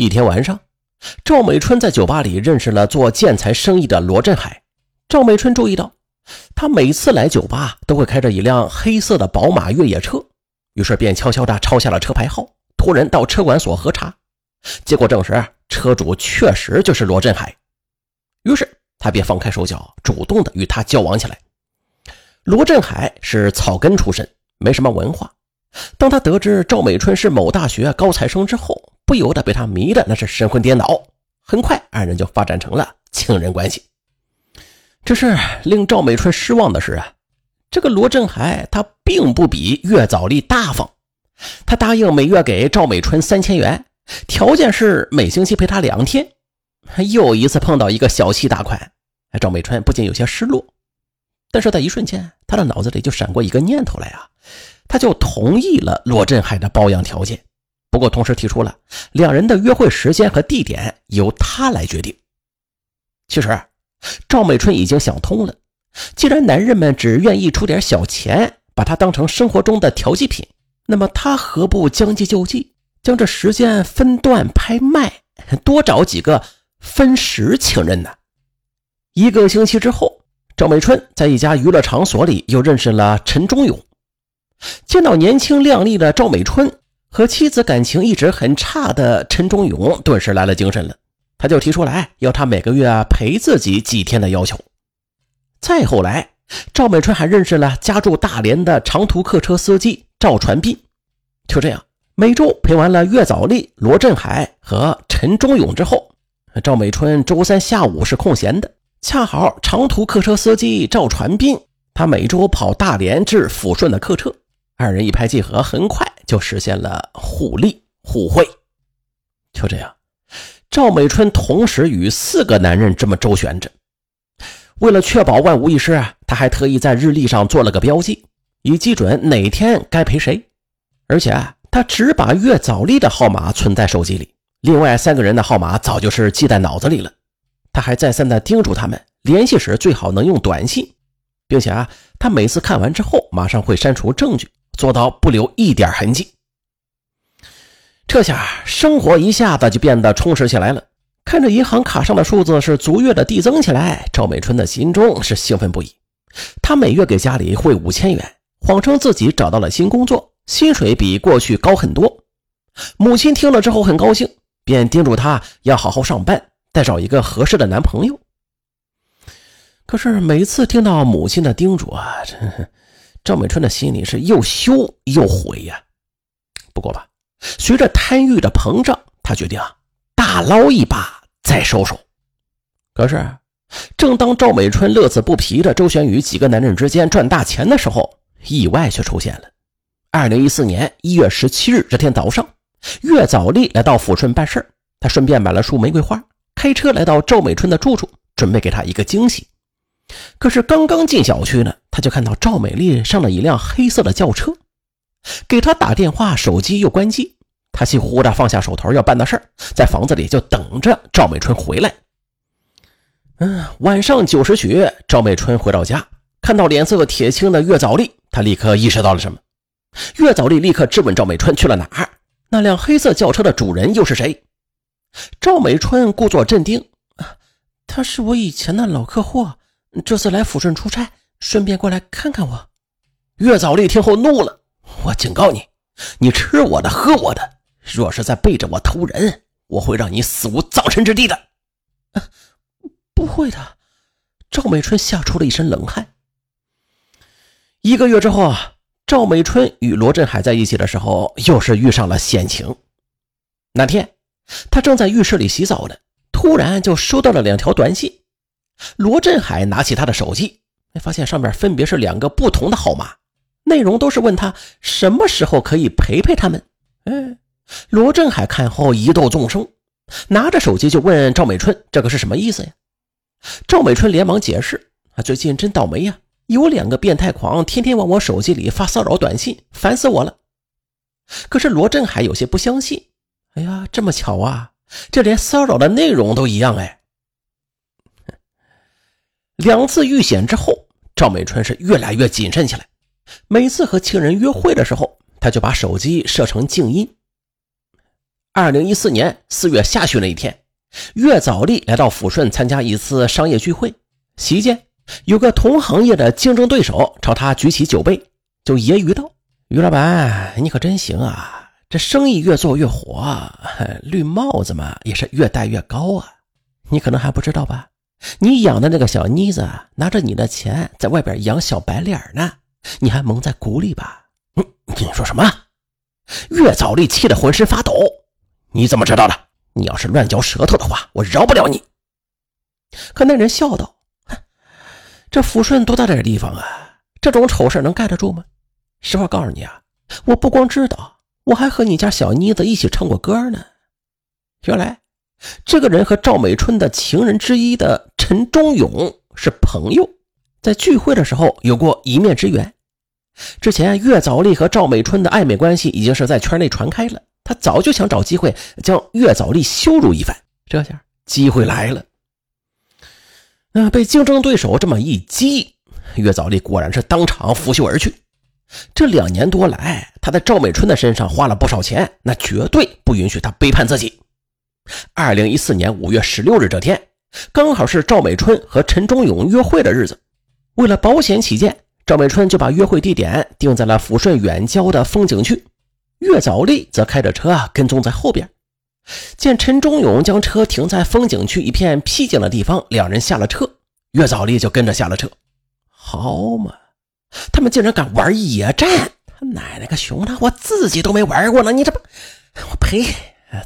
一天晚上，赵美春在酒吧里认识了做建材生意的罗振海。赵美春注意到，他每次来酒吧都会开着一辆黑色的宝马越野车，于是便悄悄地抄下了车牌号，托人到车管所核查，结果证实车主确实就是罗振海。于是他便放开手脚，主动的与他交往起来。罗振海是草根出身，没什么文化。当他得知赵美春是某大学高材生之后，不由得被他迷的那是神魂颠倒。很快，二人就发展成了情人关系。只是令赵美春失望的是啊，这个罗振海他并不比岳早丽大方。他答应每月给赵美春三千元，条件是每星期陪她两天。又一次碰到一个小气大款，赵美春不禁有些失落。但是在一瞬间，他的脑子里就闪过一个念头来啊，他就同意了罗振海的包养条件。不过同时提出了两人的约会时间和地点由他来决定。其实。赵美春已经想通了，既然男人们只愿意出点小钱，把它当成生活中的调剂品，那么她何不将计就计，将这时间分段拍卖，多找几个分时情人呢？一个星期之后，赵美春在一家娱乐场所里又认识了陈忠勇。见到年轻靓丽的赵美春和妻子感情一直很差的陈忠勇，顿时来了精神了。他就提出来要他每个月陪自己几天的要求。再后来，赵美春还认识了家住大连的长途客车司机赵传斌。就这样，每周陪完了岳早丽、罗振海和陈忠勇之后，赵美春周三下午是空闲的，恰好长途客车司机赵传斌他每周跑大连至抚顺的客车，二人一拍即合，很快就实现了互利互惠。就这样。赵美春同时与四个男人这么周旋着，为了确保万无一失啊，他还特意在日历上做了个标记，以记准哪天该陪谁。而且啊他只把岳早丽的号码存在手机里，另外三个人的号码早就是记在脑子里了。他还再三的叮嘱他们，联系时最好能用短信，并且啊，他每次看完之后马上会删除证据，做到不留一点痕迹。这下生活一下子就变得充实起来了。看着银行卡上的数字是逐月的递增起来，赵美春的心中是兴奋不已。她每月给家里汇五千元，谎称自己找到了新工作，薪水比过去高很多。母亲听了之后很高兴，便叮嘱她要好好上班，再找一个合适的男朋友。可是每次听到母亲的叮嘱啊，这赵美春的心里是又羞又悔呀。不过吧。随着贪欲的膨胀，他决定啊，大捞一把再收手。可是，正当赵美春乐此不疲的周旋于几个男人之间赚大钱的时候，意外却出现了。二零一四年一月十七日这天早上，岳早丽来到抚顺办事他顺便买了束玫瑰花，开车来到赵美春的住处，准备给她一个惊喜。可是刚刚进小区呢，他就看到赵美丽上了一辆黑色的轿车。给他打电话，手机又关机。他气呼呼的放下手头要办的事儿，在房子里就等着赵美春回来。嗯，晚上九时许，赵美春回到家，看到脸色铁青的岳早丽，他立刻意识到了什么。岳早丽立刻质问赵美春去了哪儿？那辆黑色轿车的主人又是谁？赵美春故作镇定：“他是我以前的老客户，这次来抚顺出差，顺便过来看看我。”岳早丽听后怒了。我警告你，你吃我的，喝我的。若是再背着我偷人，我会让你死无葬身之地的。不会的，赵美春吓出了一身冷汗。一个月之后啊，赵美春与罗振海在一起的时候，又是遇上了险情。那天，他正在浴室里洗澡呢，突然就收到了两条短信。罗振海拿起他的手机，发现上面分别是两个不同的号码。内容都是问他什么时候可以陪陪他们。哎，罗振海看后疑窦纵生，拿着手机就问赵美春：“这个是什么意思呀？”赵美春连忙解释：“啊，最近真倒霉呀，有两个变态狂天天往我手机里发骚扰短信，烦死我了。”可是罗振海有些不相信：“哎呀，这么巧啊，这连骚扰的内容都一样哎。”两次遇险之后，赵美春是越来越谨慎起来。每次和情人约会的时候，他就把手机设成静音。二零一四年四月下旬那一天，岳早丽来到抚顺参加一次商业聚会，席间有个同行业的竞争对手朝他举起酒杯，就揶揄道：“于老板，你可真行啊！这生意越做越火，绿帽子嘛也是越戴越高啊！你可能还不知道吧？你养的那个小妮子拿着你的钱在外边养小白脸呢，你还蒙在鼓里吧？”你你说什么？岳早丽气得浑身发抖。你怎么知道的？你要是乱嚼舌头的话，我饶不了你。可那人笑道：“这抚顺多大点地方啊？这种丑事能盖得住吗？实话告诉你啊，我不光知道，我还和你家小妮子一起唱过歌呢。原来，这个人和赵美春的情人之一的陈忠勇是朋友，在聚会的时候有过一面之缘。之前岳早丽和赵美春的暧昧关系已经是在圈内传开了。”他早就想找机会将岳早丽羞辱一番，这下机会来了。那被竞争对手这么一激，岳早丽果然是当场拂袖而去。这两年多来，他在赵美春的身上花了不少钱，那绝对不允许他背叛自己。二零一四年五月十六日这天，刚好是赵美春和陈忠勇约会的日子。为了保险起见，赵美春就把约会地点定在了抚顺远郊的风景区。岳早丽则开着车跟踪在后边，见陈忠勇将车停在风景区一片僻静的地方，两人下了车，岳早丽就跟着下了车。好嘛，他们竟然敢玩野战！他奶奶个熊的，我自己都没玩过呢！你这不，我呸！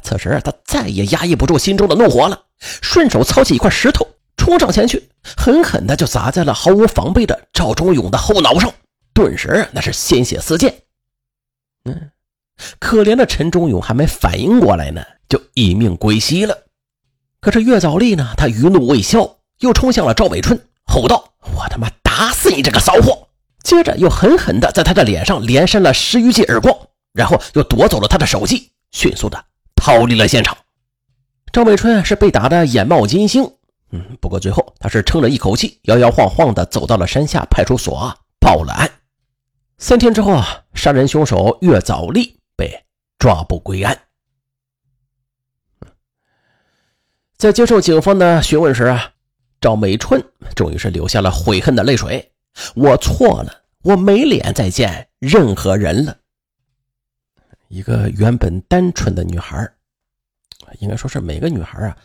此时他再也压抑不住心中的怒火了，顺手操起一块石头，冲上前去，狠狠的就砸在了毫无防备的赵忠勇的后脑上，顿时那是鲜血四溅。嗯。可怜的陈忠勇还没反应过来呢，就一命归西了。可是岳早丽呢？他余怒未消，又冲向了赵美春，吼道：“我他妈打死你这个骚货！”接着又狠狠地在他的脸上连扇了十余记耳光，然后又夺走了他的手机，迅速的逃离了现场。赵美春是被打得眼冒金星，嗯，不过最后他是撑着一口气，摇摇晃晃地走到了山下派出所报了案。三天之后啊，杀人凶手岳早丽。被抓捕归案。在接受警方的询问时啊，赵美春终于是流下了悔恨的泪水。我错了，我没脸再见任何人了。一个原本单纯的女孩，应该说是每个女孩啊，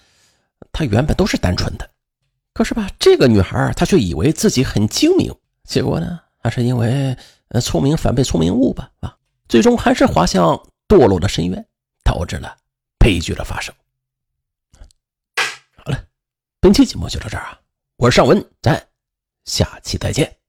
她原本都是单纯的。可是吧，这个女孩她却以为自己很精明，结果呢，还是因为聪明反被聪明误吧啊。最终还是滑向堕落的深渊，导致了悲剧的发生。好了，本期节目就到这儿啊！我是尚文，咱下期再见。